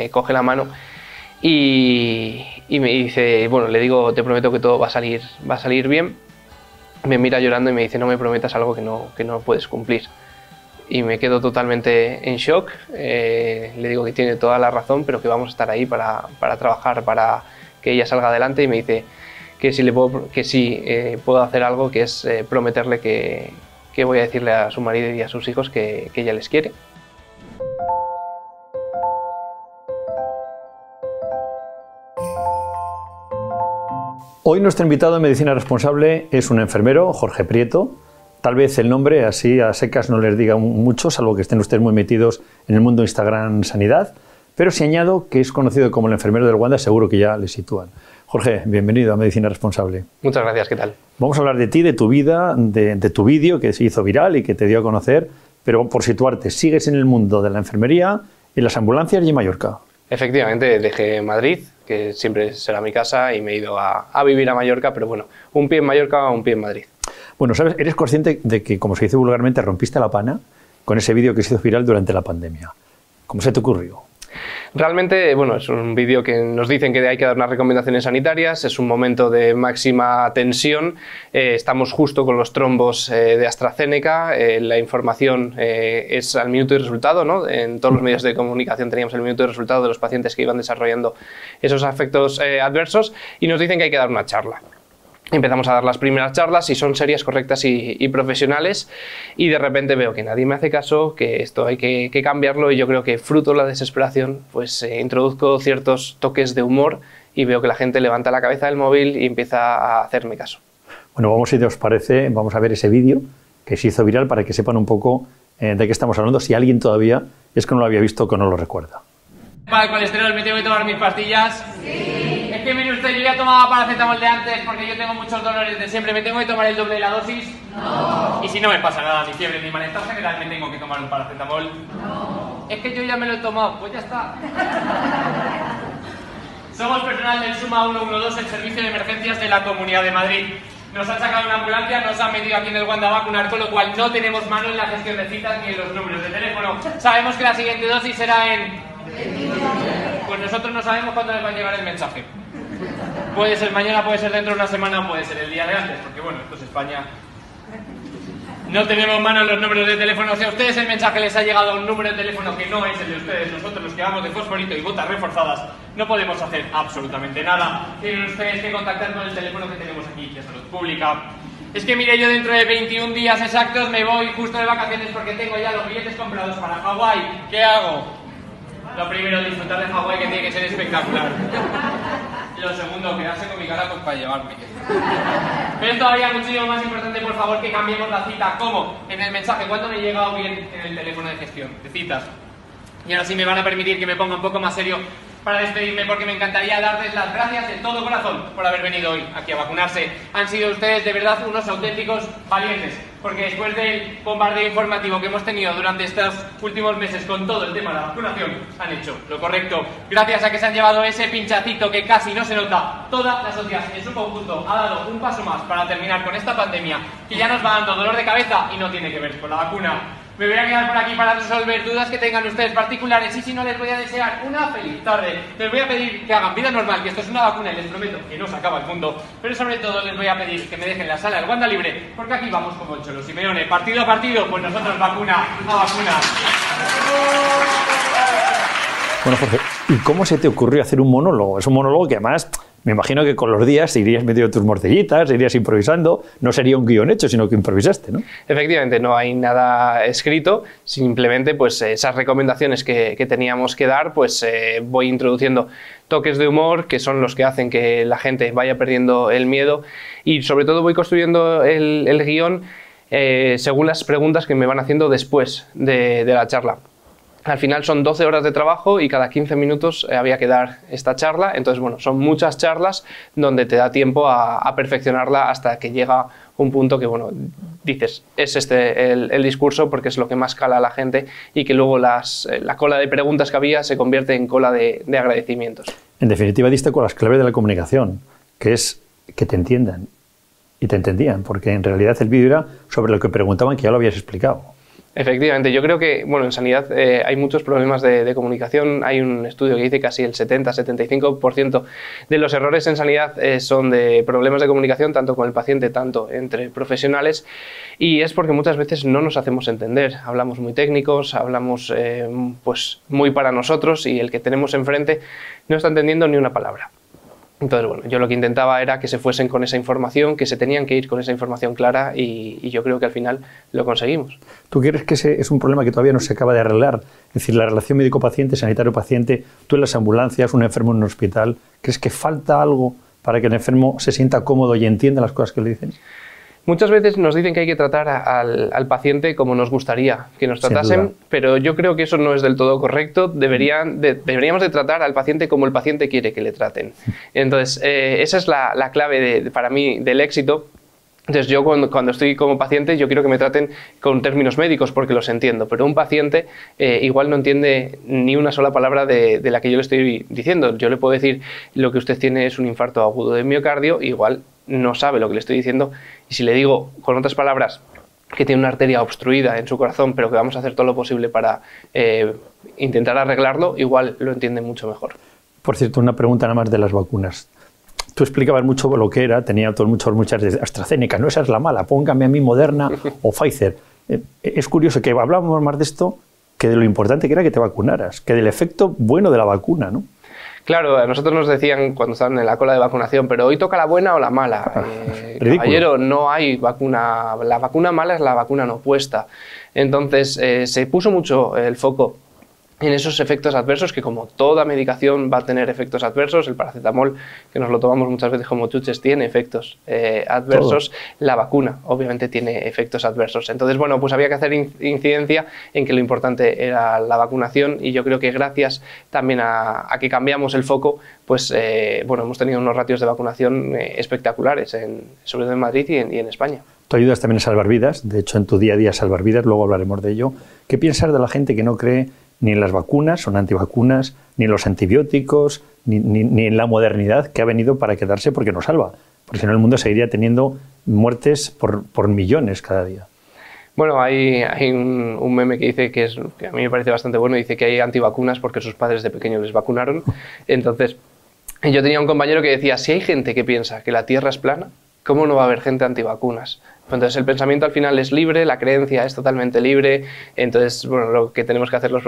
me coge la mano y, me dice, bueno, le digo, te prometo que todo va a salir, va a salir bien. Me mira llorando y me dice, no me prometas algo que no, que no puedes cumplir. Y me quedo totalmente en shock. Eh, le digo que tiene toda la razón, pero que vamos a estar ahí para, para trabajar, para que ella salga adelante. Y me dice que sí, le puedo, que sí eh, puedo hacer algo, que es eh, prometerle que, que, voy a decirle a su marido y a sus hijos que, que ella les quiere. Hoy nuestro invitado en Medicina Responsable es un enfermero, Jorge Prieto. Tal vez el nombre así a secas no les diga mucho, salvo que estén ustedes muy metidos en el mundo Instagram Sanidad. Pero si añado que es conocido como el enfermero del Wanda, seguro que ya le sitúan. Jorge, bienvenido a Medicina Responsable. Muchas gracias, ¿qué tal? Vamos a hablar de ti, de tu vida, de, de tu vídeo que se hizo viral y que te dio a conocer. Pero por situarte, sigues en el mundo de la enfermería, en las ambulancias y en Mallorca. Efectivamente, dejé Madrid, que siempre será mi casa, y me he ido a, vivir a Mallorca, pero bueno, un pie en Mallorca, un pie en Madrid. Bueno, ¿sabes? Eres consciente de que, como se dice vulgarmente, rompiste la pana con ese vídeo que se hizo viral durante la pandemia. ¿Cómo se te ocurrió? Realmente, bueno, es un vídeo que nos dicen que hay que dar unas recomendaciones sanitarias, es un momento de máxima tensión, eh, estamos justo con los trombos eh, de AstraZeneca, eh, la información es al minuto y resultado, ¿no? En todos los medios de comunicación teníamos el minuto y resultado de los pacientes que iban desarrollando esos efectos adversos y nos dicen que hay que dar una charla empezamos a dar las primeras charlas y son serias, correctas y, y, profesionales y de repente veo que nadie me hace caso, que esto hay que, que cambiarlo y yo creo que fruto de la desesperación pues eh, introduzco ciertos toques de humor y veo que la gente levanta la cabeza del móvil y empieza a hacerme caso. Bueno, vamos si os parece, vamos a ver ese vídeo que se hizo viral para que sepan un poco eh, de qué estamos hablando, si alguien todavía es que no lo había visto o que no lo recuerda. Para el colesterol me tengo que tomar mis pastillas. Sí. Que mire usted, yo ya tomaba paracetamol de antes porque yo tengo muchos dolores de siempre. ¿Me tengo que tomar el doble de la dosis? No. Y si no me pasa nada, mi fiebre, mi malestar general, me tengo que tomar un paracetamol. No. Es que yo ya me lo he tomado, pues ya está. Somos personal del Suma 112, el servicio de emergencias de la Comunidad de Madrid. Nos han sacado una ambulancia, nos han metido aquí en el Wanda a vacunar, con lo cual no tenemos mano en la gestión de citas ni en los números de teléfono. Sabemos que la siguiente dosis será en pues nosotros no sabemos cuándo les va a llegar el mensaje. Puede ser mañana, puede ser dentro de una semana, puede ser el día de antes, porque bueno, esto es España. No tenemos mano los números de teléfono. Si a ustedes el mensaje les ha llegado a un número de teléfono que no es el de ustedes, nosotros los que vamos de fosforito y botas reforzadas, no podemos hacer absolutamente nada. Tienen ustedes que contactar con el teléfono que tenemos aquí, de salud pública. Es que mire, yo dentro de 21 días exactos me voy justo de vacaciones porque tengo ya los billetes comprados para Hawái. ¿Qué hago? Lo primero, disfrutar de Hawái, que tiene que ser espectacular. Lo segundo, quedarse con mi cara pues, para llevarme. Pero es todavía muchísimo más importante, por favor, que cambiemos la cita. ¿Cómo? En el mensaje. ¿Cuánto me he llegado bien en el teléfono de gestión? De citas. Y ahora sí me van a permitir que me ponga un poco más serio para despedirme porque me encantaría darles las gracias de todo corazón por haber venido hoy aquí a vacunarse. Han sido ustedes de verdad unos auténticos valientes, porque después del bombardeo informativo que hemos tenido durante estos últimos meses con todo el tema de la vacunación, han hecho lo correcto. Gracias a que se han llevado ese pinchacito que casi no se nota, toda la sociedad en su conjunto ha dado un paso más para terminar con esta pandemia que ya nos va dando dolor de cabeza y no tiene que ver con la vacuna. Me voy a quedar por aquí para resolver dudas que tengan ustedes particulares y si no les voy a desear una feliz tarde. Les voy a pedir que hagan vida normal, que esto es una vacuna y les prometo que no se acaba el mundo. Pero sobre todo les voy a pedir que me dejen la sala del Wanda libre, porque aquí vamos como Cholo Simeone. Partido a partido, pues nosotros vacuna a vacuna. Bueno, Jorge, ¿y cómo se te ocurrió hacer un monólogo? Es un monólogo que además me imagino que con los días irías metiendo tus morcillitas, irías improvisando, no sería un guion hecho, sino que improvisaste, ¿no? Efectivamente, no hay nada escrito, simplemente pues esas recomendaciones que, teníamos que dar, pues eh, voy introduciendo toques de humor que son los que hacen que la gente vaya perdiendo el miedo y sobre todo voy construyendo el, el guion eh, según las preguntas que me van haciendo después de, de la charla. Al final son 12 horas de trabajo y cada 15 minutos eh, había que dar esta charla. Entonces, bueno, son muchas charlas donde te da tiempo a, perfeccionarla hasta que llega un punto que, bueno, dices, es este el, el, discurso porque es lo que más cala a la gente y que luego las, eh, la cola de preguntas que había se convierte en cola de, de agradecimientos. En definitiva, diste con las claves de la comunicación, que es que te entiendan y te entendían, porque en realidad el vídeo era sobre lo que preguntaban que ya lo habías explicado. Efectivamente, yo creo que bueno, en sanidad eh, hay muchos problemas de, comunicación. Hay un estudio que dice que casi el 70-75% de los errores en sanidad eh, son de problemas de comunicación, tanto con el paciente, tanto entre profesionales. Y es porque muchas veces no nos hacemos entender. Hablamos muy técnicos, hablamos eh, pues muy para nosotros y el que tenemos enfrente no está entendiendo ni una palabra. Entonces, bueno, yo lo que intentaba era que se fuesen con esa información, que se tenían que ir con esa información clara y, yo creo que al final lo conseguimos. ¿Tú crees que ese es un problema que todavía no se acaba de arreglar? Es decir, la relación médico-paciente, sanitario-paciente, tú en las ambulancias, un enfermo en un hospital, ¿crees que falta algo para que el enfermo se sienta cómodo y entienda las cosas que le dicen? Muchas veces nos dicen que hay que tratar al, paciente como nos gustaría que nos tratasen, pero yo creo que eso no es del todo correcto. Deberían deberíamos de tratar al paciente como el paciente quiere que le traten. Entonces, eh, esa es la, clave para mí del éxito. Entonces yo cuando, estoy como paciente yo quiero que me traten con términos médicos porque los entiendo, pero un paciente eh, igual no entiende ni una sola palabra de, de, la que yo le estoy diciendo. Yo le puedo decir lo que usted tiene es un infarto agudo de miocardio, igual no sabe lo que le estoy diciendo y si le digo con otras palabras que tiene una arteria obstruida en su corazón, pero que vamos a hacer todo lo posible para eh, intentar arreglarlo, igual lo entiende mucho mejor. Por cierto, una pregunta nada más de las vacunas. Tú explicabas mucho lo que era, tenía todos muchos, muchas de AstraZeneca, no esa es la mala, póngame a mí Moderna o Pfizer. Eh, es curioso que hablábamos más de esto que de lo importante que era que te vacunaras, que del efecto bueno de la vacuna, ¿no? Claro, a nosotros nos decían cuando estaban en la cola de vacunación, pero hoy toca la buena o la mala. Eh, caballero, no hay vacuna. La vacuna mala es la vacuna no puesta. Entonces, eh, se puso mucho el foco en esos efectos adversos que como toda medicación va a tener efectos adversos, el paracetamol que nos lo tomamos muchas veces como chuches tiene efectos eh, adversos, la vacuna obviamente tiene efectos adversos. Entonces, bueno, pues había que hacer incidencia en que lo importante era la vacunación y yo creo que gracias también a, que cambiamos el foco, pues eh, bueno, hemos tenido unos ratios de vacunación eh, espectaculares, en, sobre todo en Madrid y en, y en España. Tú ayudas también a salvar vidas, de hecho en tu día a día salvar vidas, luego hablaremos de ello. ¿Qué piensas de la gente que no cree ni en las vacunas, son antivacunas, ni en los antibióticos, ni, en la modernidad que ha venido para quedarse porque nos salva. Porque si no, el mundo seguiría teniendo muertes por, millones cada día. Bueno, hay, hay un, meme que dice que, es, que a mí me parece bastante bueno, dice que hay antivacunas porque sus padres de pequeños les vacunaron. Entonces, yo tenía un compañero que decía, si hay gente que piensa que la Tierra es plana, ¿cómo no va a haber gente antivacunas? Entonces el pensamiento al final es libre, la creencia es totalmente libre, entonces bueno, lo que tenemos que hacer los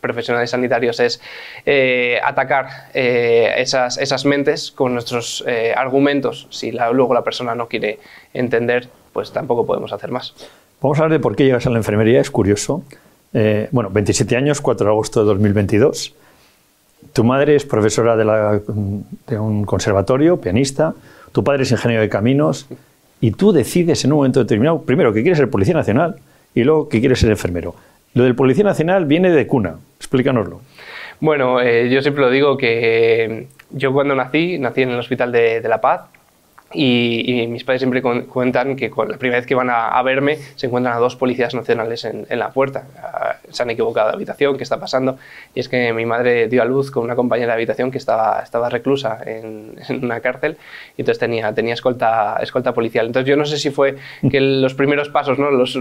profesionales sanitarios es eh, atacar eh, esas, esas, mentes con nuestros eh, argumentos. Si luego la persona no quiere entender, pues tampoco podemos hacer más. Vamos a hablar de por qué llegas a la enfermería, es curioso. bueno, 27 años, 4 de agosto de 2022. Tu madre es profesora de, de un conservatorio, pianista, tu padre es ingeniero de caminos y tú decides en un momento determinado, primero, que quieres ser policía nacional y luego que quieres ser enfermero. Lo del policía nacional viene de cuna, explícanoslo. Bueno, eh, yo siempre lo digo que yo cuando nací, nací en el Hospital de, de La Paz, y, mis padres siempre cuentan que la primera vez que van a, verme se encuentran a dos policías nacionales en, la puerta. Ah, se han equivocado de habitación, ¿qué está pasando? Y es que mi madre dio a luz con una compañera de habitación que estaba, estaba reclusa en, una cárcel y entonces tenía, tenía escolta, escolta policial. Entonces yo no sé si fue que los primeros pasos, ¿no? los,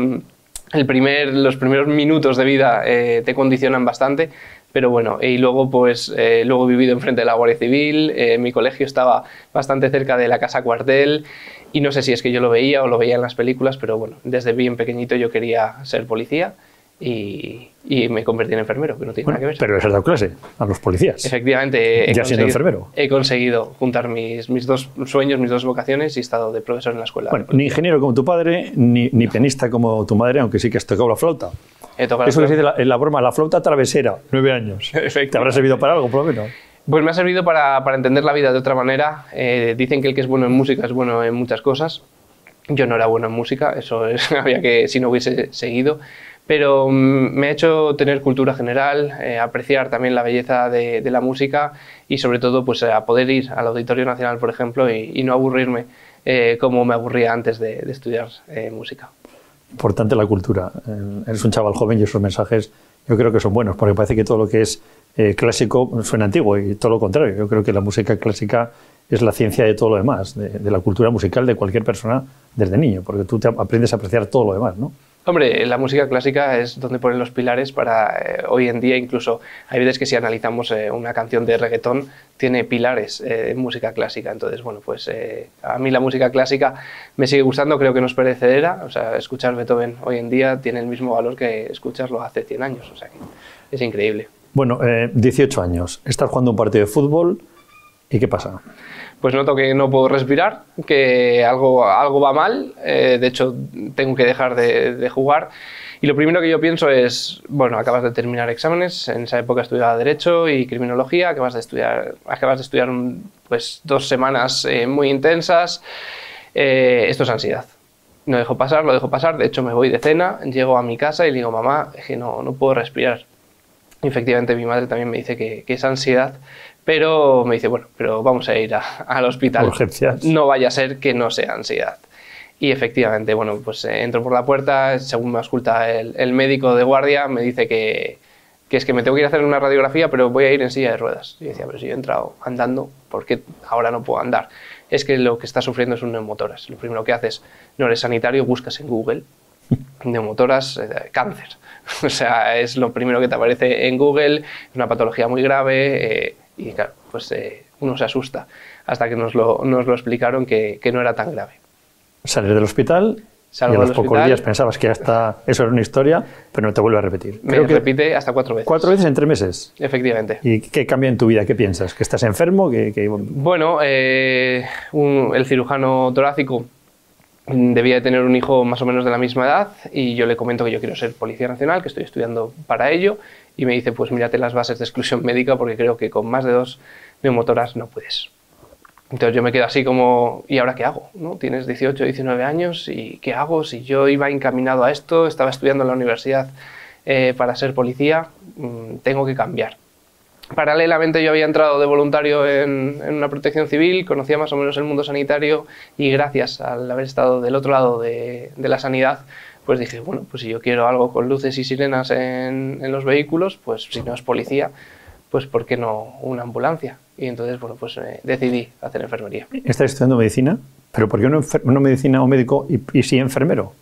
el primer, los primeros minutos de vida eh, te condicionan bastante, pero bueno, y luego pues eh, luego he vivido enfrente de la Guardia Civil, eh, mi colegio estaba bastante cerca de la casa cuartel y no sé si es que yo lo veía o lo veía en las películas, pero bueno, desde bien pequeñito yo quería ser policía y, me convertí en enfermero, que no tiene nada que ver. Pero les has dado clase a los policías. Efectivamente. He ya siendo enfermero. He conseguido juntar mis, mis dos sueños, mis dos vocaciones y he estado de profesor en la escuela. Bueno, ni ingeniero como tu padre, ni, ni pianista como tu madre, aunque sí que has tocado la flauta. Eso que se dice en la broma, la flauta travesera, nueve años. ¿Te habrá servido para algo, por lo menos? Pues me ha servido para, para entender la vida de otra manera. Eh, dicen que el que es bueno en música es bueno en muchas cosas. Yo no era bueno en música, eso es, había que, si no hubiese seguido. Pero mm, me ha hecho tener cultura general, eh, apreciar también la belleza de, la música y sobre todo pues a poder ir al Auditorio Nacional, por ejemplo, y, no aburrirme eh, como me aburría antes de, de estudiar música importante la cultura. Eh, eres un chaval joven y esos mensajes yo creo que son buenos, porque parece que todo lo que es eh, clásico suena antiguo y todo lo contrario. Yo creo que la música clásica es la ciencia de todo lo demás, de, la cultura musical de cualquier persona desde niño, porque tú te aprendes a apreciar todo lo demás, ¿no? Hombre, la música clásica es donde ponen los pilares para eh, hoy en día, incluso hay veces que si analizamos eh, una canción de reggaetón, tiene pilares eh, en música clásica. Entonces, bueno, pues a mí la música clásica me sigue gustando, creo que no es perecedera. O sea, escuchar Beethoven hoy en día tiene el mismo valor que escucharlo hace 100 años. O sea, es increíble. Bueno, 18 años, estás jugando un partido de fútbol y ¿qué pasa? Pues noto que no puedo respirar, que algo, algo va mal, eh, de hecho tengo que dejar de, jugar. Y lo primero que yo pienso es, bueno, acabas de terminar exámenes, en esa época estudiaba Derecho y Criminología, acabas de estudiar, acabas de estudiar pues, dos semanas eh, muy intensas, eh, esto es ansiedad. No dejo pasar, lo dejo pasar, de hecho me voy de cena, llego a mi casa y le digo, mamá, es que no, no puedo respirar. efectivamente mi madre también me dice que, que es ansiedad, pero me dice, bueno, pero vamos a ir al hospital. Urgencias. No vaya a ser que no sea ansiedad. Y efectivamente, bueno, pues eh, entro por la puerta, según me ausculta el, médico de guardia, me dice que, que, es que me tengo que ir a hacer una radiografía, pero voy a ir en silla de ruedas. Y decía, pero si yo he entrado andando, ¿por qué ahora no puedo andar? Es que lo que está sufriendo es un neumotoras. Lo primero que haces, no eres sanitario, buscas en Google neumotoras, eh, cáncer. O sea, es lo primero que te aparece en Google, es una patología muy grave. Eh, y claro, pues eh, uno se asusta hasta que nos lo, nos lo explicaron que, que, no era tan grave. Sales del hospital y a los pocos días pensabas que hasta eso era una historia, pero no te vuelve a repetir. Me Creo que repite hasta cuatro veces. ¿Cuatro veces en tres meses? Efectivamente. ¿Y qué cambia en tu vida? ¿Qué piensas? ¿Que estás enfermo? ¿Que, Bueno, eh, el cirujano torácico debía de tener un hijo más o menos de la misma edad y yo le comento que yo quiero ser policía nacional, que estoy estudiando para ello y me dice, pues mírate las bases de exclusión médica porque creo que con más de dos neumotoras no puedes. Entonces yo me quedo así como, ¿y ahora qué hago? ¿No? Tienes 18, 19 años y ¿qué hago? Si yo iba encaminado a esto, estaba estudiando en la universidad eh, para ser policía, mm, tengo que cambiar. Paralelamente yo había entrado de voluntario en, una protección civil, conocía más o menos el mundo sanitario y gracias al haber estado del otro lado de, la sanidad, pues dije, bueno, pues si yo quiero algo con luces y sirenas en, los vehículos, pues si no es policía, pues ¿por qué no una ambulancia? Y entonces, bueno, pues eh, decidí hacer enfermería. ¿Estás estudiando medicina? ¿Pero por qué no, no medicina o médico y, y sí enfermero?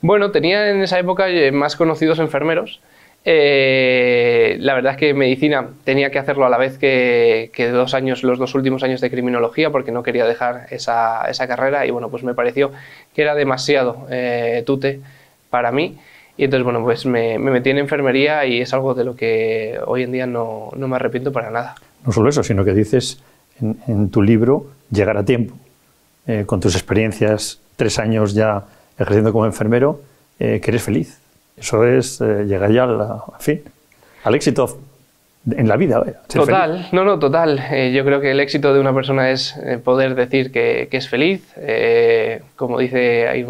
Bueno, tenía en esa época eh, más conocidos enfermeros, eh, la verdad es que medicina tenía que hacerlo a la vez que, los dos últimos años de criminología, porque no quería dejar esa, carrera y bueno, pues me pareció que era demasiado eh, tute para mí. Y entonces, bueno, pues me, metí en enfermería y es algo de lo que hoy en día no, me arrepiento para nada. No solo eso, sino que dices en, tu libro llegar a tiempo. Eh, con tus experiencias, tres años ya ejerciendo como enfermero, que eres feliz. Eso es eh, llegar ya al, fin, al éxito en la vida. Total, no, no, total. Eh, yo creo que el éxito de una persona es eh, poder decir que, es feliz. como dice, hay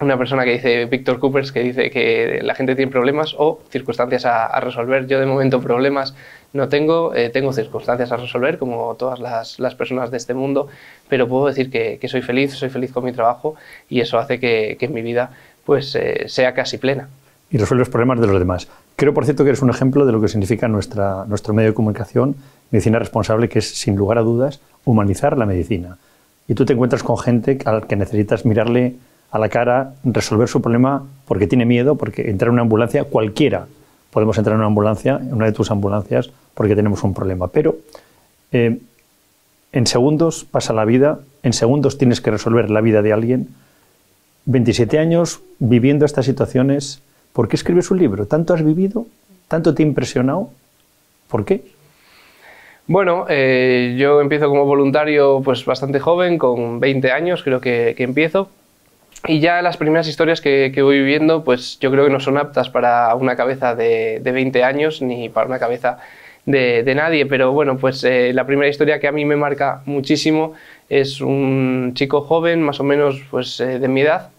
una persona que dice, Víctor Coopers, que dice que la gente tiene problemas o circunstancias a, resolver. Yo de momento problemas no tengo, tengo circunstancias a resolver como todas las, personas de este mundo, pero puedo decir que, soy feliz, soy feliz con mi trabajo y eso hace que, que en mi vida pues eh, sea casi plena. Y resuelve los problemas de los demás. Creo, por cierto, que eres un ejemplo de lo que significa nuestra, nuestro medio de comunicación, medicina responsable, que es, sin lugar a dudas, humanizar la medicina. Y tú te encuentras con gente al que necesitas mirarle a la cara, resolver su problema porque tiene miedo, porque entrar en una ambulancia, cualquiera podemos entrar en una ambulancia, en una de tus ambulancias, porque tenemos un problema. Pero eh, en segundos pasa la vida, en segundos tienes que resolver la vida de alguien 27 años viviendo estas situaciones. ¿Por qué escribes un libro? ¿Tanto has vivido? ¿Tanto te ha impresionado? ¿Por qué? Bueno, eh, yo empiezo como voluntario pues bastante joven, con 20 años creo que, empiezo. Y ya las primeras historias que, voy viviendo, pues yo creo que no son aptas para una cabeza de, 20 años ni para una cabeza de, nadie. Pero bueno, pues eh, la primera historia que a mí me marca muchísimo es un chico joven, más o menos pues, eh, de mi edad,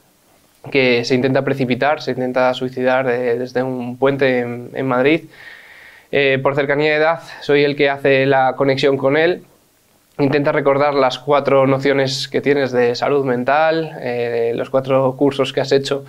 que se intenta precipitar, se intenta suicidar desde un puente en, Madrid. Eh, por cercanía de edad, soy el que hace la conexión con él. Intenta recordar las cuatro nociones que tienes de salud mental, eh, los cuatro cursos que has hecho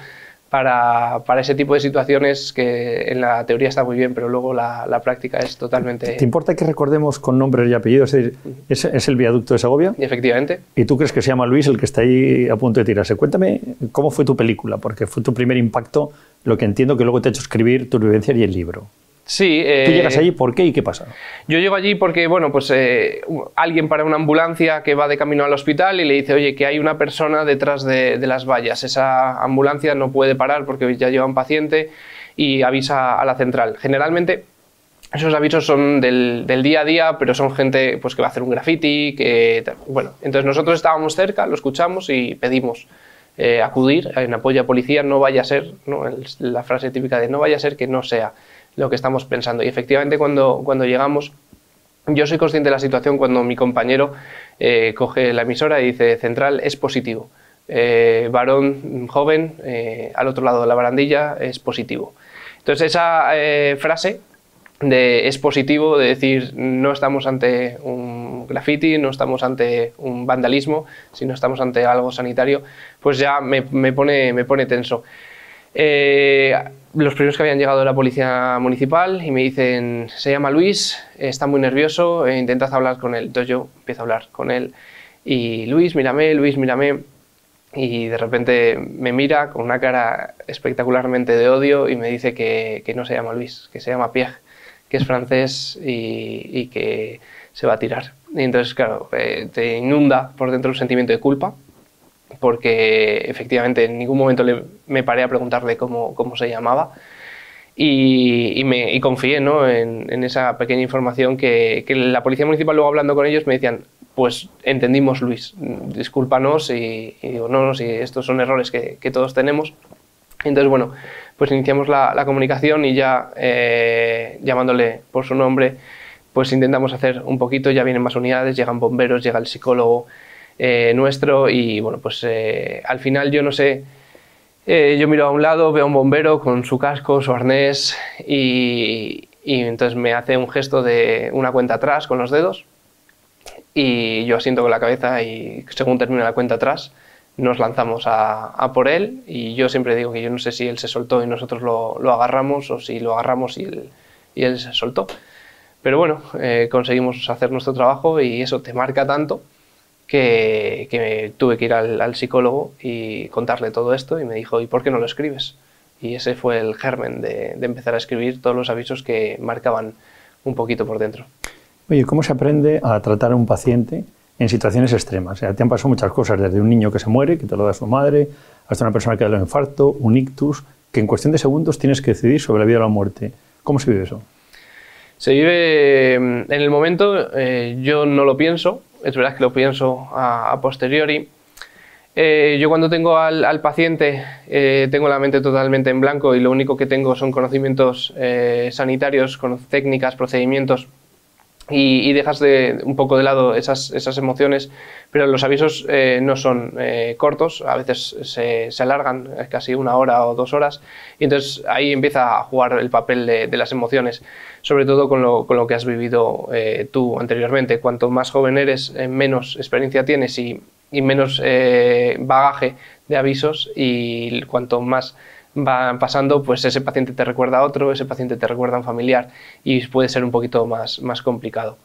para, para, ese tipo de situaciones que en la teoría está muy bien, pero luego la, la práctica es totalmente... ¿Te importa que recordemos con nombres y apellidos? Es, ¿es, ¿Es, el viaducto de Segovia? Efectivamente. ¿Y tú crees que se llama Luis el que está ahí a punto de tirarse? Cuéntame cómo fue tu película, porque fue tu primer impacto, lo que entiendo que luego te ha hecho escribir tu vivencia y el libro. Sí. Eh, ¿Tú llegas allí por qué y qué pasa? Yo llego allí porque, bueno, pues eh, alguien para una ambulancia que va de camino al hospital y le dice, oye, que hay una persona detrás de, de las vallas. Esa ambulancia no puede parar porque ya lleva un paciente y avisa a la central. Generalmente esos avisos son del, del, día a día, pero son gente pues, que va a hacer un graffiti, que... Bueno, entonces nosotros estábamos cerca, lo escuchamos y pedimos eh, acudir en apoyo a policía, no vaya a ser, ¿no? la frase típica de no vaya a ser que no sea lo que estamos pensando. Y efectivamente cuando, cuando llegamos, yo soy consciente de la situación cuando mi compañero eh, coge la emisora y dice central es positivo. Eh, varón joven eh, al otro lado de la barandilla es positivo. Entonces esa eh, frase de es positivo, de decir no estamos ante un graffiti, no estamos ante un vandalismo, sino estamos ante algo sanitario, pues ya me, me pone, me pone tenso. Eh, los primeros que habían llegado de la policía municipal y me dicen, se llama Luis, está muy nervioso, e intentad hablar con él. Entonces yo empiezo a hablar con él y Luis, mírame, Luis, mírame. Y de repente me mira con una cara espectacularmente de odio y me dice que, que no se llama Luis, que se llama Pierre, que es francés y, y que se va a tirar. Y entonces, claro, eh, te inunda por dentro un sentimiento de culpa, porque efectivamente en ningún momento le, me paré a preguntarle cómo, cómo se llamaba y, y, me, y confié ¿no? en, en, esa pequeña información que, que, la policía municipal luego hablando con ellos me decían pues entendimos Luis, discúlpanos y, y digo no, no, si estos son errores que, que, todos tenemos entonces bueno, pues iniciamos la, la comunicación y ya eh, llamándole por su nombre pues intentamos hacer un poquito, ya vienen más unidades, llegan bomberos, llega el psicólogo, eh, nuestro y bueno, pues eh, al final yo no sé, eh, yo miro a un lado, veo a un bombero con su casco, su arnés y, entonces me hace un gesto de una cuenta atrás con los dedos y yo asiento con la cabeza y según termina la cuenta atrás nos lanzamos a, por él y yo siempre digo que yo no sé si él se soltó y nosotros lo, agarramos o si lo agarramos y él, y él se soltó. Pero bueno, conseguimos hacer nuestro trabajo y eso te marca tanto que, que tuve que ir al, al, psicólogo y contarle todo esto y me dijo, ¿y por qué no lo escribes? Y ese fue el germen de, de empezar a escribir todos los avisos que marcaban un poquito por dentro. Oye, ¿cómo se aprende a tratar a un paciente en situaciones extremas? O sea, te han pasado muchas cosas, desde un niño que se muere, que te lo da su madre, hasta una persona que da un infarto, un ictus, que en cuestión de segundos tienes que decidir sobre la vida o la muerte. ¿Cómo se vive eso? Se vive en el momento, eh, yo no lo pienso, es verdad que lo pienso a, posteriori. Eh, yo cuando tengo al, al paciente eh, tengo la mente totalmente en blanco y lo único que tengo son conocimientos eh, sanitarios, con técnicas, procedimientos y, y, dejas de, un poco de lado esas, esas emociones, pero los avisos eh, no son eh, cortos, a veces se, se, alargan casi una hora o dos horas, y entonces ahí empieza a jugar el papel de, las emociones, sobre todo con lo, con lo que has vivido eh, tú anteriormente. Cuanto más joven eres, menos experiencia tienes y, y menos bagaje de avisos, y cuanto más van pasando, pues ese paciente te recuerda a otro, ese paciente te recuerda a un familiar y puede ser un poquito más, más complicado.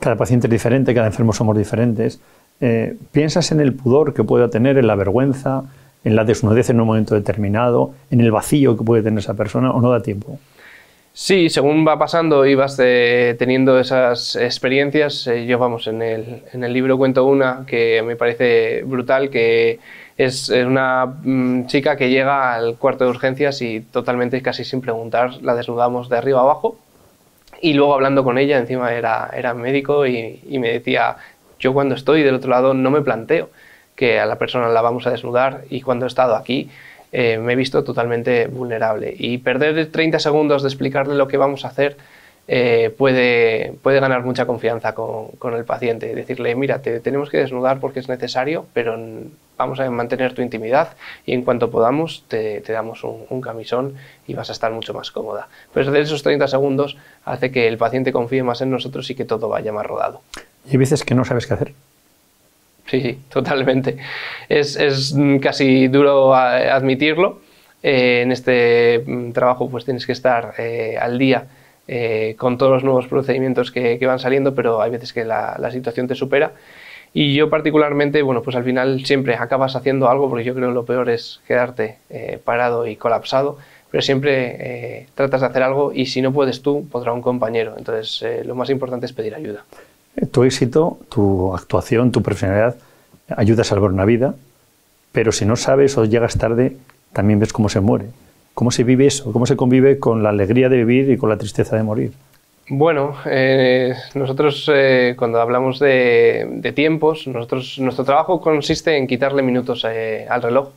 Cada paciente es diferente, cada enfermo somos diferentes. Eh, ¿Piensas en el pudor que pueda tener, en la vergüenza, en la desnudez en un momento determinado, en el vacío que puede tener esa persona o no da tiempo? Sí, según va pasando y vas de, teniendo esas experiencias, eh, yo vamos, en el, en el libro cuento una que me parece brutal, que es una mmm, chica que llega al cuarto de urgencias y totalmente casi sin preguntar la desnudamos de arriba abajo y luego hablando con ella, encima era, era médico y, y, me decía, yo cuando estoy del otro lado no me planteo que a la persona la vamos a desnudar y cuando he estado aquí eh, me he visto totalmente vulnerable y perder 30 segundos de explicarle lo que vamos a hacer eh, puede, puede ganar mucha confianza con, con, el paciente. Decirle, mira, te tenemos que desnudar porque es necesario, pero vamos a mantener tu intimidad y en cuanto podamos te, te damos un, un, camisón y vas a estar mucho más cómoda. Pero esos 30 segundos hace que el paciente confíe más en nosotros y que todo vaya más rodado. ¿Y hay veces que no sabes qué hacer? Sí, sí, totalmente. Es, es casi duro admitirlo. en este mm, trabajo pues tienes que estar al día con todos los nuevos procedimientos que, van saliendo, pero hay veces que la, la situación te supera. Y yo particularmente, bueno, pues al final siempre acabas haciendo algo, porque yo creo que lo peor es quedarte parado y colapsado pero siempre eh, tratas de hacer algo y si no puedes tú, podrá un compañero. Entonces, eh, lo más importante es pedir ayuda. Eh, tu éxito, tu actuación, tu profesionalidad ayuda a salvar una vida, pero si no sabes o llegas tarde, también ves cómo se muere. ¿Cómo se vive eso? ¿Cómo se convive con la alegría de vivir y con la tristeza de morir? Bueno, nosotros cuando hablamos de, tiempos, nuestro trabajo consiste en quitarle minutos al reloj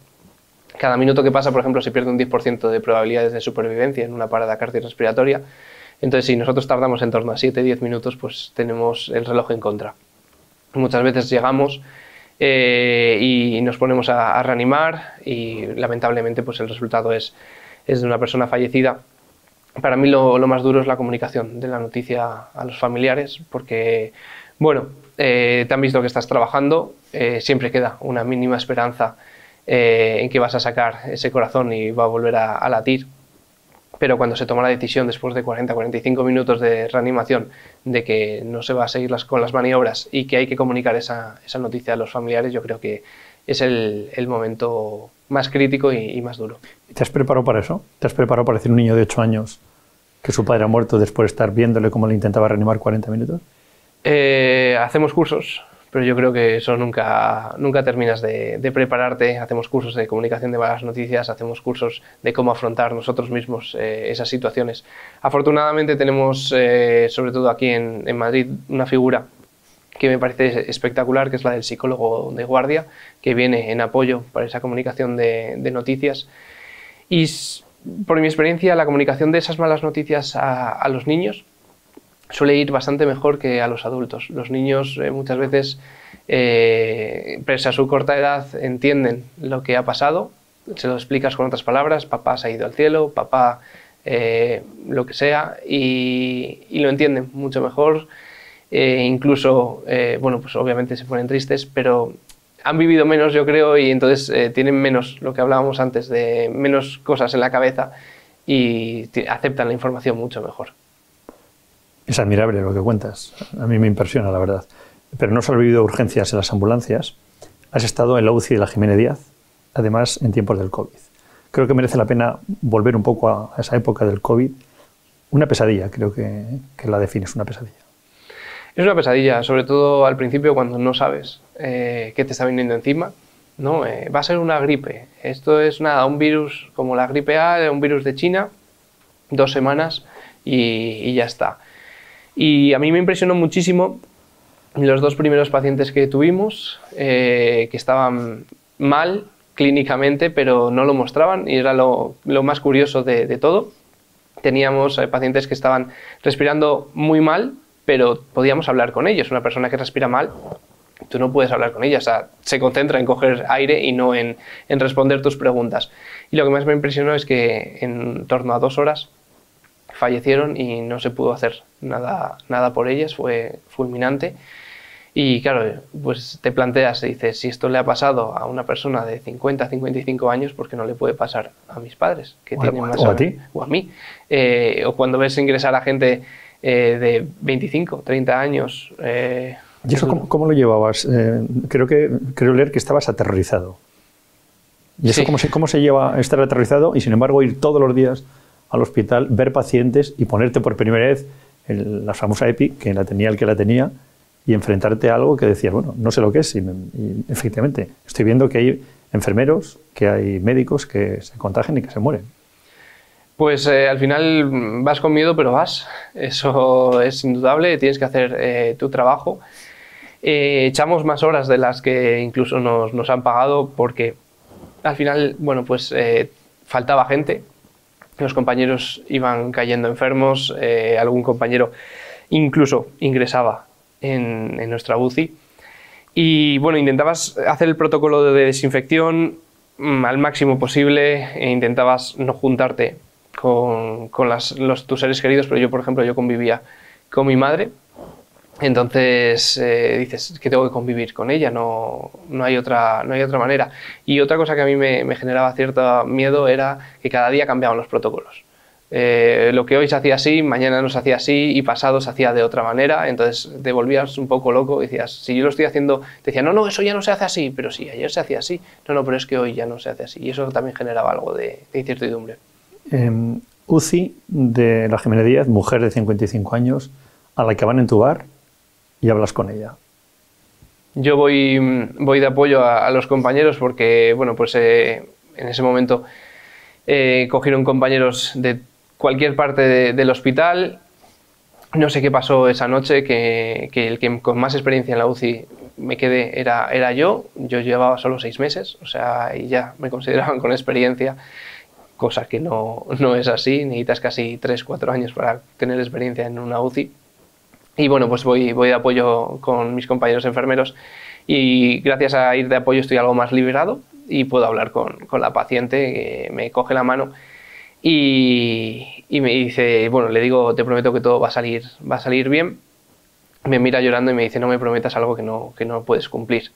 cada minuto que pasa, por ejemplo, se pierde un 10% de probabilidades de supervivencia en una parada cardiorrespiratoria. Entonces, si nosotros tardamos en torno a 7-10 minutos, pues tenemos el reloj en contra. Muchas veces llegamos eh, y nos ponemos a, reanimar y lamentablemente pues el resultado es, es de una persona fallecida. Para mí lo, más duro es la comunicación de la noticia a los familiares porque, bueno, eh, te han visto que estás trabajando, eh, siempre queda una mínima esperanza eh, en que vas a sacar ese corazón y va a volver a, latir. Pero cuando se toma la decisión después de 40-45 minutos de reanimación de que no se va a seguir con las maniobras y que hay que comunicar esa, noticia a los familiares, yo creo que es el, momento más crítico y, más duro. ¿Te has preparado para eso? ¿Te has preparado para decir un niño de 8 años que su padre ha muerto después de estar viéndole cómo le intentaba reanimar 40 minutos? Eh, hacemos cursos pero yo creo que eso nunca, nunca terminas de, prepararte. Hacemos cursos de comunicación de malas noticias, hacemos cursos de cómo afrontar nosotros mismos eh, esas situaciones. Afortunadamente tenemos, eh, sobre todo aquí en, Madrid, una figura que me parece espectacular, que es la del psicólogo de guardia, que viene en apoyo para esa comunicación de, noticias. Y por mi experiencia, la comunicación de esas malas noticias a los niños suele ir bastante mejor que a los adultos. Los niños eh, muchas veces, eh, pese a su corta edad, entienden lo que ha pasado, se lo explicas con otras palabras, papá se ha ido al cielo, papá eh, lo que sea, y, lo entienden mucho mejor. Incluso, bueno, pues obviamente se ponen tristes, pero han vivido menos, yo creo, y entonces tienen menos, lo que hablábamos antes, de menos cosas en la cabeza y aceptan la información mucho mejor. Es admirable lo que cuentas. A mí me impresiona, la verdad. Pero no solo has vivido urgencias en las ambulancias, has estado en la UCI de la Jiménez Díaz, además en tiempos del COVID. Creo que merece la pena volver un poco a esa época del COVID. Una pesadilla, creo que, la defines, una pesadilla. Es una pesadilla, sobre todo al principio cuando no sabes eh, qué te está viniendo encima. No, eh, va a ser una gripe. Esto es nada, un virus como la gripe A, un virus de China, dos semanas y ya está. Y a mí me impresionó muchísimo los dos primeros pacientes que tuvimos, eh, que estaban mal clínicamente, pero no lo mostraban, y era lo, más curioso de, todo. Teníamos eh, pacientes que estaban respirando muy mal, pero podíamos hablar con ellos. Una persona que respira mal, tú no puedes hablar con ella, o sea, se concentra en coger aire y no en, en responder tus preguntas. Y lo que más me impresionó es que en torno a dos horas fallecieron y no se pudo hacer nada, nada por ellas, fue fulminante. Y claro, pues te planteas y dices, si esto le ha pasado a una persona de 50, 55 años, ¿por qué no le puede pasar a mis padres? Que tienen más o a ti. O a mí. Eh, o cuando ves ingresar a gente eh, de 25, 30 años. Eh, ¿Y eso cómo, lo llevabas? creo, que, creo leer que estabas aterrorizado. ¿Y eso cómo, se, cómo se lleva estar aterrorizado y sin embargo ir todos los días al hospital, ver pacientes y ponerte por primera vez en la famosa EPI, que la tenía el que la tenía, y enfrentarte a algo que decía, bueno, no sé lo que es, y, efectivamente, estoy viendo que hay enfermeros, que hay médicos que se contagian y que se mueren. Pues eh, al final vas con miedo, pero vas. Eso es indudable, tienes que hacer eh, tu trabajo. Eh, echamos más horas de las que incluso nos, nos han pagado porque al final, bueno, pues faltaba gente, los compañeros iban cayendo enfermos, algún compañero incluso ingresaba en, nuestra UCI. Y bueno, intentabas hacer el protocolo de desinfección mm, al máximo posible e intentabas no juntarte con, los, tus seres queridos, pero yo, por ejemplo, yo convivía con mi madre Entonces eh, dices que tengo que convivir con ella, no, no, hay otra, no hay otra manera. Y otra cosa que a mí me, generaba cierto miedo era que cada día cambiaban los protocolos. Eh, lo que hoy se hacía así, mañana no se hacía así y pasado se hacía de otra manera, entonces te volvías un poco loco y decías, si yo lo estoy haciendo, te decía, no, no, eso ya no se hace así, pero sí, ayer se hacía así, no, no, pero es que hoy ya no se hace así y eso también generaba algo de, incertidumbre. Eh, UCI de la Jiménez Díaz, mujer de 55 años, a la que van a entubar y hablas con ella. Yo voy, voy de apoyo a, los compañeros porque, bueno, pues eh, en ese momento eh, cogieron compañeros de cualquier parte del hospital. No sé qué pasó esa noche, que, el que con más experiencia en la UCI me quedé era, era yo. Yo llevaba solo seis meses, o sea, y ya me consideraban con experiencia, cosa que no, no es así. Necesitas casi tres, cuatro años para tener experiencia en una UCI. Y bueno, pues voy, voy de apoyo con mis compañeros enfermeros y gracias a ir de apoyo estoy algo más liberado y puedo hablar con, con la paciente que me coge la mano y, me dice, bueno, le digo, te prometo que todo va a salir, va a salir bien. Me mira llorando y me dice, no me prometas algo que no, que no puedes cumplir.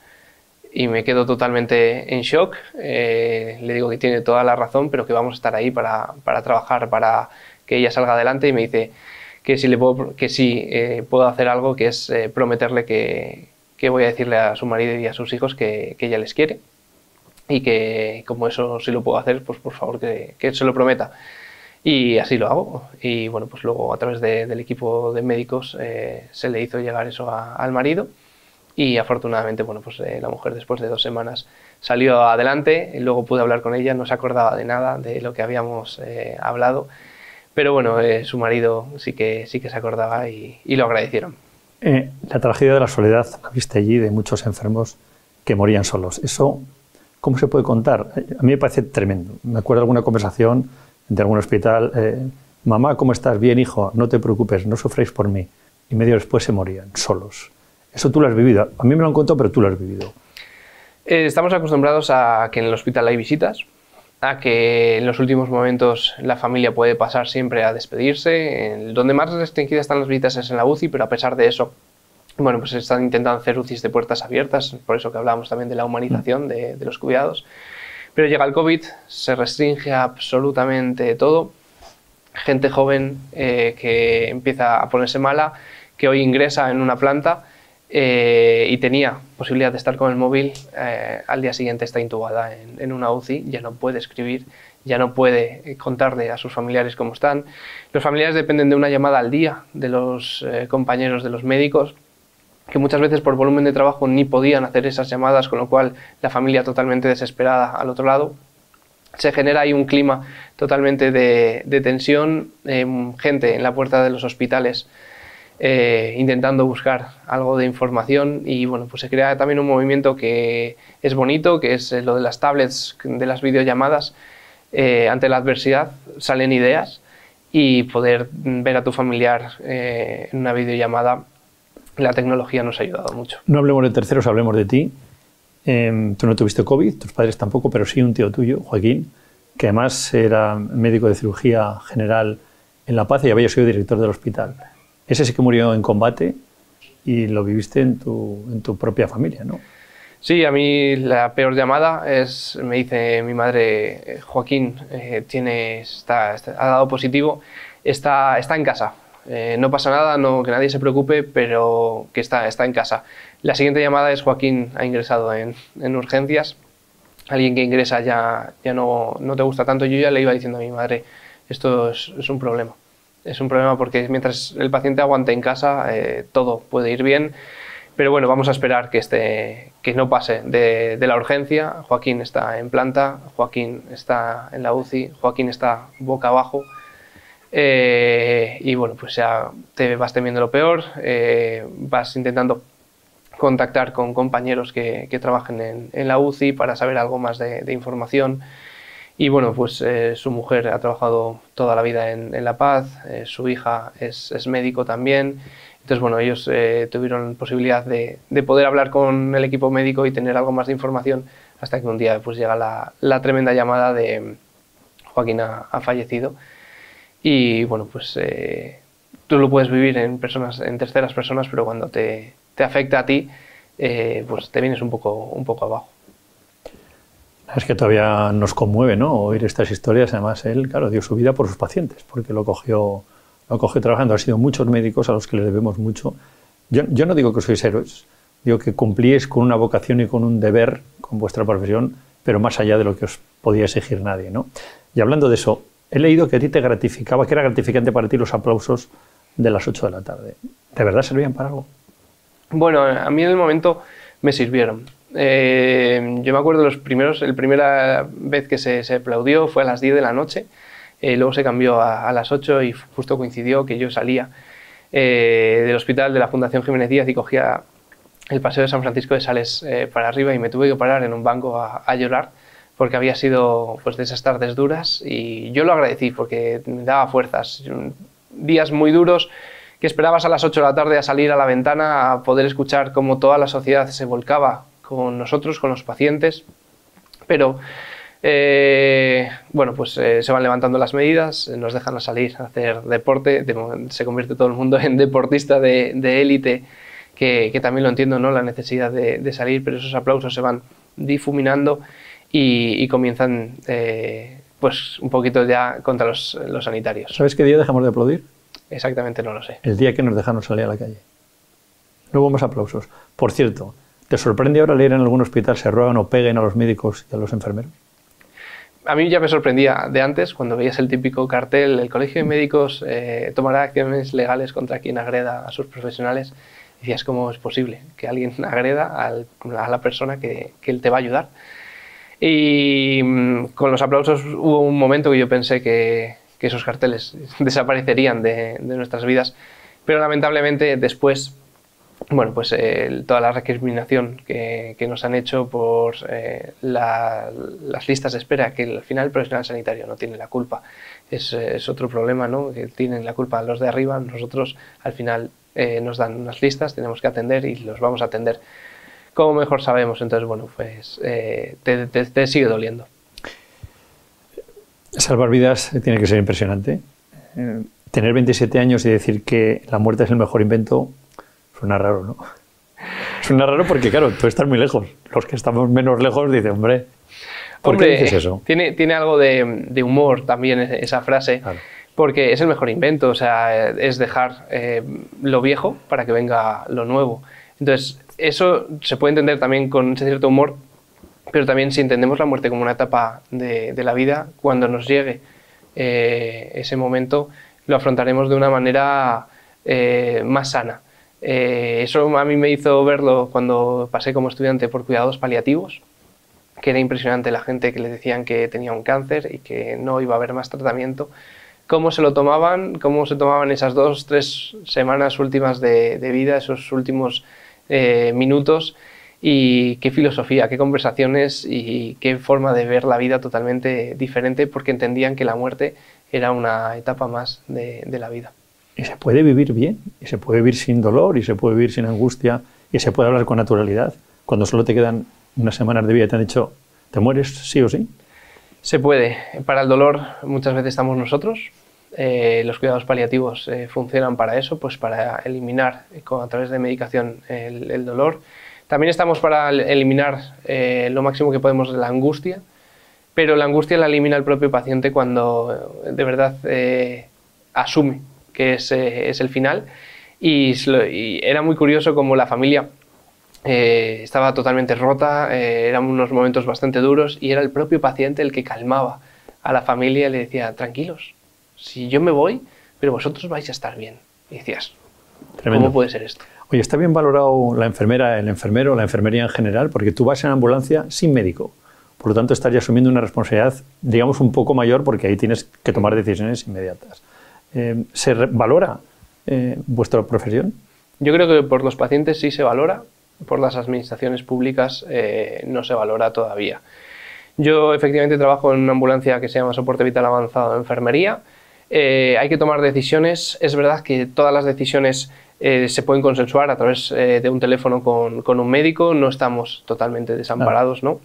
Y me quedo totalmente en shock. Eh, le digo que tiene toda la razón, pero que vamos a estar ahí para, para trabajar, para que ella salga adelante. Y me dice que si, le puedo, que sí eh, puedo hacer algo, que es eh, prometerle que, que, voy a decirle a su marido y a sus hijos que, que ella les quiere y que como eso sí lo puedo hacer, pues por favor que, que se lo prometa. Y así lo hago. Y bueno, pues luego a través del equipo de médicos eh, se le hizo llegar eso al marido y afortunadamente, bueno, pues eh, la mujer después de dos semanas salió adelante, y luego pude hablar con ella, no se acordaba de nada de lo que habíamos eh, hablado, pero bueno, su marido sí que, sí que se acordaba y, lo agradecieron. la tragedia de la soledad la viste allí de muchos enfermos que morían solos. Eso ¿Cómo se puede contar? A mí me parece tremendo. Me acuerdo de alguna conversación de algún hospital. Eh, Mamá, ¿cómo estás? Bien, hijo, no te preocupes, no sufréis por mí. Y medio después se morían, solos. Eso tú lo has vivido. A mí me lo han contado, pero tú lo has vivido. Eh, estamos acostumbrados a que en el hospital hay visitas, a que en los últimos momentos la familia puede pasar siempre a despedirse. donde más restringidas están las visitas es en la UCI, pero a pesar de eso bueno, pues están intentando hacer UCIs de puertas abiertas, por eso que hablábamos también de la humanización de, los cuidados. Pero llega el COVID, se restringe absolutamente todo. Gente joven eh, que empieza a ponerse mala, que hoy ingresa en una planta eh, y tenía posibilidad de estar con el móvil, eh, al día siguiente está intubada en, en, una UCI, ya no puede escribir, ya no puede contarle a sus familiares cómo están. Los familiares dependen de una llamada al día de los compañeros de los médicos que muchas veces por volumen de trabajo ni podían hacer esas llamadas, con lo cual la familia totalmente desesperada al otro lado. Se genera ahí un clima totalmente de, tensión, gente en la puerta de los hospitales eh, intentando buscar algo de información y bueno, pues se crea también un movimiento que es bonito, que es lo de las tablets, de las videollamadas. Eh, ante la adversidad salen ideas y poder ver a tu familiar eh, en una videollamada la tecnología nos ha ayudado mucho. No hablemos de terceros, hablemos de ti. Em, tú no tuviste COVID, tus padres tampoco, pero sí un tío tuyo, Joaquín, que además era médico de cirugía general en La Paz y había sido director del hospital. Ese sí que murió en combate y lo viviste en tu, en tu propia familia, ¿no? Sí, a mí la peor llamada es, me dice mi madre, eh, Joaquín, eh, tiene, está, ha dado positivo, está, está en casa, eh, no pasa nada, no, que nadie se preocupe, pero que está, está en casa. La siguiente llamada es Joaquín ha ingresado en, en urgencias. Alguien que ingresa ya, ya no, no, te gusta tanto. Yo ya le iba diciendo a mi madre, esto es, es un problema. Es un problema porque mientras el paciente aguante en casa, eh, todo puede ir bien. Pero bueno, vamos a esperar que, este, que no pase de, de, la urgencia. Joaquín está en planta, Joaquín está en la UCI, Joaquín está boca abajo. Eh, y bueno, pues ya te vas temiendo lo peor, eh, vas intentando contactar con compañeros que, que trabajen en, la UCI para saber algo más de, información. Y bueno, pues eh, su mujer ha trabajado toda la vida en, La Paz, su hija es, es, médico también. Entonces, bueno, ellos tuvieron posibilidad de, de, poder hablar con el equipo médico y tener algo más de información hasta que un día pues llega la, la tremenda llamada de Joaquín ha, fallecido. Y bueno, pues eh, tú lo puedes vivir en personas, en terceras personas, pero cuando te, te afecta a ti, eh, pues te vienes un poco, un poco abajo. Es que todavía nos conmueve, ¿no? Oír estas historias. Además, él, claro, dio su vida por sus pacientes, porque lo cogió, lo cogió trabajando. Han sido muchos médicos a los que le debemos mucho. Yo, yo no digo que sois héroes, digo que cumplís con una vocación y con un deber con vuestra profesión, pero más allá de lo que os podía exigir nadie, ¿no? Y hablando de eso, he leído que a ti te gratificaba, que era gratificante para ti los aplausos de las 8 de la tarde. ¿De verdad servían para algo? Bueno, a mí en el momento me sirvieron. Eh, yo me acuerdo los primeros, la primera vez que se, aplaudió fue a las 10 de la noche, eh, luego se cambió a, las 8 y justo coincidió que yo salía eh, del hospital de la Fundación Jiménez Díaz y cogía el paseo de San Francisco de Sales para arriba y me tuve que parar en un banco a, a, llorar porque había sido pues, de esas tardes duras y yo lo agradecí porque me daba fuerzas. Días muy duros que esperabas a las 8 de la tarde a salir a la ventana a poder escuchar cómo toda la sociedad se volcaba con nosotros, con los pacientes, pero eh, bueno, pues eh, se van levantando las medidas, nos dejan a salir a hacer deporte, se convierte todo el mundo en deportista de élite, que, también lo entiendo, ¿no? la necesidad de, salir, pero esos aplausos se van difuminando y, comienzan eh, pues un poquito ya contra los, los sanitarios. ¿Sabes qué día dejamos de aplaudir? Exactamente no lo sé. El día que nos dejaron salir a la calle. No hubo más aplausos. Por cierto, ¿te sorprende ahora leer en algún hospital se ruegan o peguen a los médicos y a los enfermeros? A mí ya me sorprendía de antes, cuando veías el típico cartel, el Colegio de Médicos eh, tomará acciones legales contra quien agreda a sus profesionales. Decías, ¿cómo es posible que alguien agreda a la persona que, él te va a ayudar? Y mm, con los aplausos hubo un momento que yo pensé que esos carteles desaparecerían de, nuestras vidas. Pero lamentablemente después, bueno, pues eh, toda la recriminación que, nos han hecho por eh, las listas de espera, que al final el profesional sanitario no tiene la culpa, es, otro problema, ¿no? Que tienen la culpa los de arriba, nosotros al final eh, nos dan unas listas, tenemos que atender y los vamos a atender como mejor sabemos. Entonces, bueno, pues te sigue doliendo. Salvar vidas tiene que ser impresionante. Eh, tener 27 años y decir que la muerte es el mejor invento suena raro, ¿no? Suena raro porque, claro, tú estás muy lejos. Los que estamos menos lejos dicen, hombre, ¿por qué dices eso? Tiene, tiene algo de, humor también esa frase. Porque es el mejor invento, o sea, es dejar eh, lo viejo para que venga lo nuevo. Entonces, eso se puede entender también con ese cierto humor pero también si entendemos la muerte como una etapa de, la vida, cuando nos llegue eh, ese momento, lo afrontaremos de una manera eh, más sana. Eh, eso a mí me hizo verlo cuando pasé como estudiante por cuidados paliativos, que era impresionante la gente que le decían que tenía un cáncer y que no iba a haber más tratamiento, cómo se lo tomaban, cómo se tomaban esas dos, tres semanas últimas de, de vida, esos últimos minutos y qué filosofía, qué conversaciones y qué forma de ver la vida totalmente diferente porque entendían que la muerte era una etapa más de, la vida. Y se puede vivir bien, y se puede vivir sin dolor, y se puede vivir sin angustia, y se puede hablar con naturalidad. Cuando solo te quedan unas semanas de vida y te han dicho, ¿te mueres sí o sí? Se puede. Para el dolor muchas veces estamos nosotros. Eh, los cuidados paliativos eh, funcionan para eso, pues para eliminar eh, a través de medicación el dolor también estamos para eliminar lo máximo que podemos de la angustia, pero la angustia la elimina el propio paciente cuando de verdad asume que es, es, el final. Y, era muy curioso como la familia estaba totalmente rota, eran unos momentos bastante duros y era el propio paciente el que calmaba a la familia y le decía, tranquilos, si yo me voy, pero vosotros vais a estar bien. Y decías, ¿cómo puede ser esto? Oye, está bien valorado la enfermera, el enfermero, la enfermería en general, porque tú vas en ambulancia sin médico. Por lo tanto, estarías asumiendo una responsabilidad, digamos, un poco mayor, porque ahí tienes que tomar decisiones inmediatas. Eh, ¿Se valora eh, vuestra profesión? Yo creo que por los pacientes sí se valora, por las administraciones públicas eh, no se valora todavía. Yo efectivamente trabajo en una ambulancia que se llama Soporte Vital Avanzado de Enfermería. hay que tomar decisiones. Es verdad que todas las decisiones eh, se pueden consensuar a través eh, de un teléfono con, un médico, no estamos totalmente desamparados, ¿no?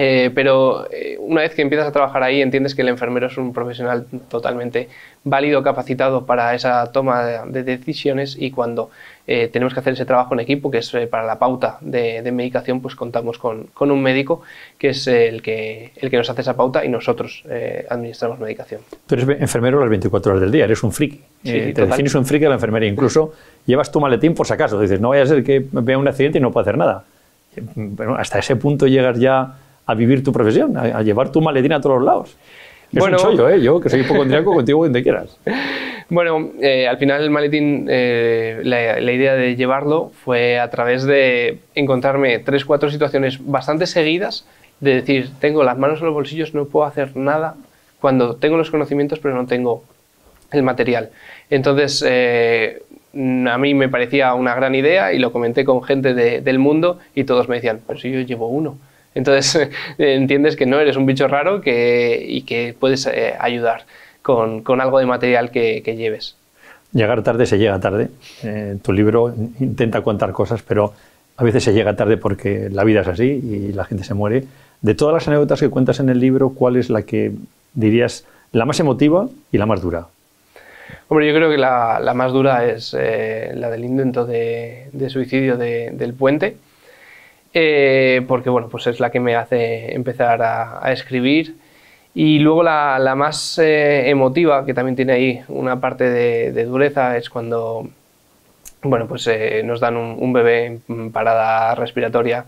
Eh, pero eh, una vez que empiezas a trabajar ahí, entiendes que el enfermero es un profesional totalmente válido, capacitado para esa toma de, decisiones y cuando eh, tenemos que hacer ese trabajo en equipo, que es para la pauta de, medicación, pues contamos con, con, un médico que es el que, el que nos hace esa pauta y nosotros administramos medicación. Tú eres enfermero las 24 horas del día, eres un friki. te defines un friki de la enfermería. Incluso llevas tu maletín por si acaso. Dices, no vaya a ser que vea un accidente y no pueda hacer nada. Bueno, hasta ese punto llegas ya a vivir tu profesión, a, llevar tu maletín a todos lados. Es bueno, un chollo, ¿eh? Yo, que soy hipocondriaco, contigo donde quieras. Bueno, eh, al final el maletín, eh, la, idea de llevarlo fue a través de encontrarme tres, cuatro situaciones bastante seguidas de decir, tengo las manos en los bolsillos, no puedo hacer nada cuando tengo los conocimientos pero no tengo el material. Entonces, eh, a mí me parecía una gran idea y lo comenté con gente del mundo y todos me decían, pero si yo llevo uno. Entonces entiendes que no eres un bicho raro que, y que puedes eh, ayudar con, con, algo de material que, que, lleves. Llegar tarde se llega tarde. Eh, tu libro intenta contar cosas, pero a veces se llega tarde porque la vida es así y la gente se muere. De todas las anécdotas que cuentas en el libro, ¿cuál es la que dirías la más emotiva y la más dura? Hombre, yo creo que la, la más dura es eh, la del intento de, de suicidio de, del puente eh, porque bueno, pues es la que me hace empezar a, escribir. Y luego la, la más eh, emotiva, que también tiene ahí una parte de, dureza, es cuando bueno, pues, eh, nos dan un, bebé en parada respiratoria.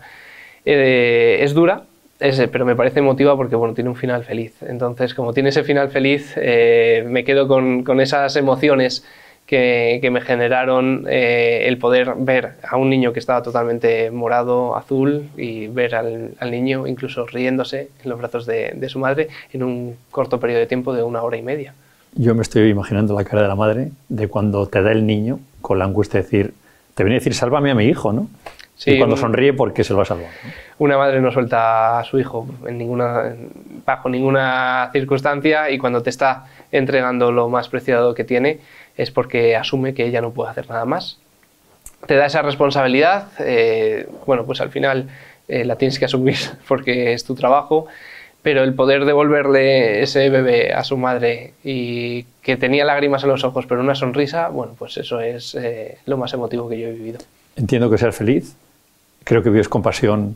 es dura, pero me parece emotiva porque bueno, tiene un final feliz. Entonces, como tiene ese final feliz, me quedo con, con esas emociones que, me generaron eh, el poder ver a un niño que estaba totalmente morado, azul, y ver al, niño incluso riéndose en los brazos de, su madre en un corto periodo de tiempo de una hora y media. Yo me estoy imaginando la cara de la madre de cuando te da el niño con la angustia de decir, te viene a decir, sálvame a mi hijo, ¿no? Sí, y cuando sonríe porque se lo va a salvar. Una madre no suelta a su hijo en ninguna, bajo ninguna circunstancia y cuando te está entregando lo más preciado que tiene, es porque asume que ella no puede hacer nada más. Te da esa responsabilidad, eh, bueno, pues al final eh, la tienes que asumir porque es tu trabajo, pero el poder devolverle ese bebé a su madre y que tenía lágrimas en los ojos pero una sonrisa, bueno, pues eso es eh, lo más emotivo que yo he vivido. Entiendo que ser feliz, creo que vives con pasión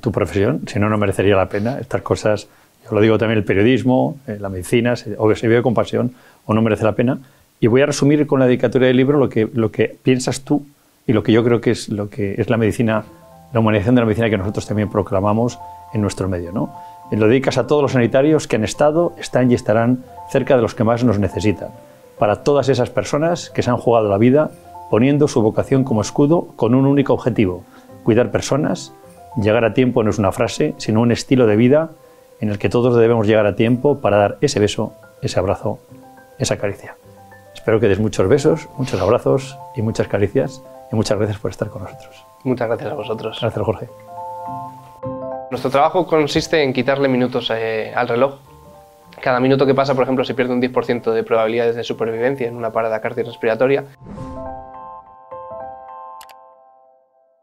tu profesión, si no, no merecería la pena. Estas cosas, yo lo digo también, el periodismo, la medicina, o se vive con pasión o no merece la pena. Y voy a resumir con la dedicatoria del libro lo que, lo que piensas tú y lo que yo creo que es, lo que es la medicina, la humanización de la medicina que nosotros también proclamamos en nuestro medio. ¿no? Y lo dedicas a todos los sanitarios que han estado, están y estarán cerca de los que más nos necesitan. Para todas esas personas que se han jugado la vida poniendo su vocación como escudo con un único objetivo, cuidar personas. Llegar a tiempo no es una frase, sino un estilo de vida en el que todos debemos llegar a tiempo para dar ese beso, ese abrazo esa caricia. Espero que des muchos besos, muchos abrazos y muchas caricias y muchas gracias por estar con nosotros. Muchas gracias a vosotros. Gracias, Jorge. Nuestro trabajo consiste en quitarle minutos eh, al reloj. Cada minuto que pasa, por ejemplo, se pierde un 10% de probabilidades de supervivencia en una parada cardiorrespiratoria.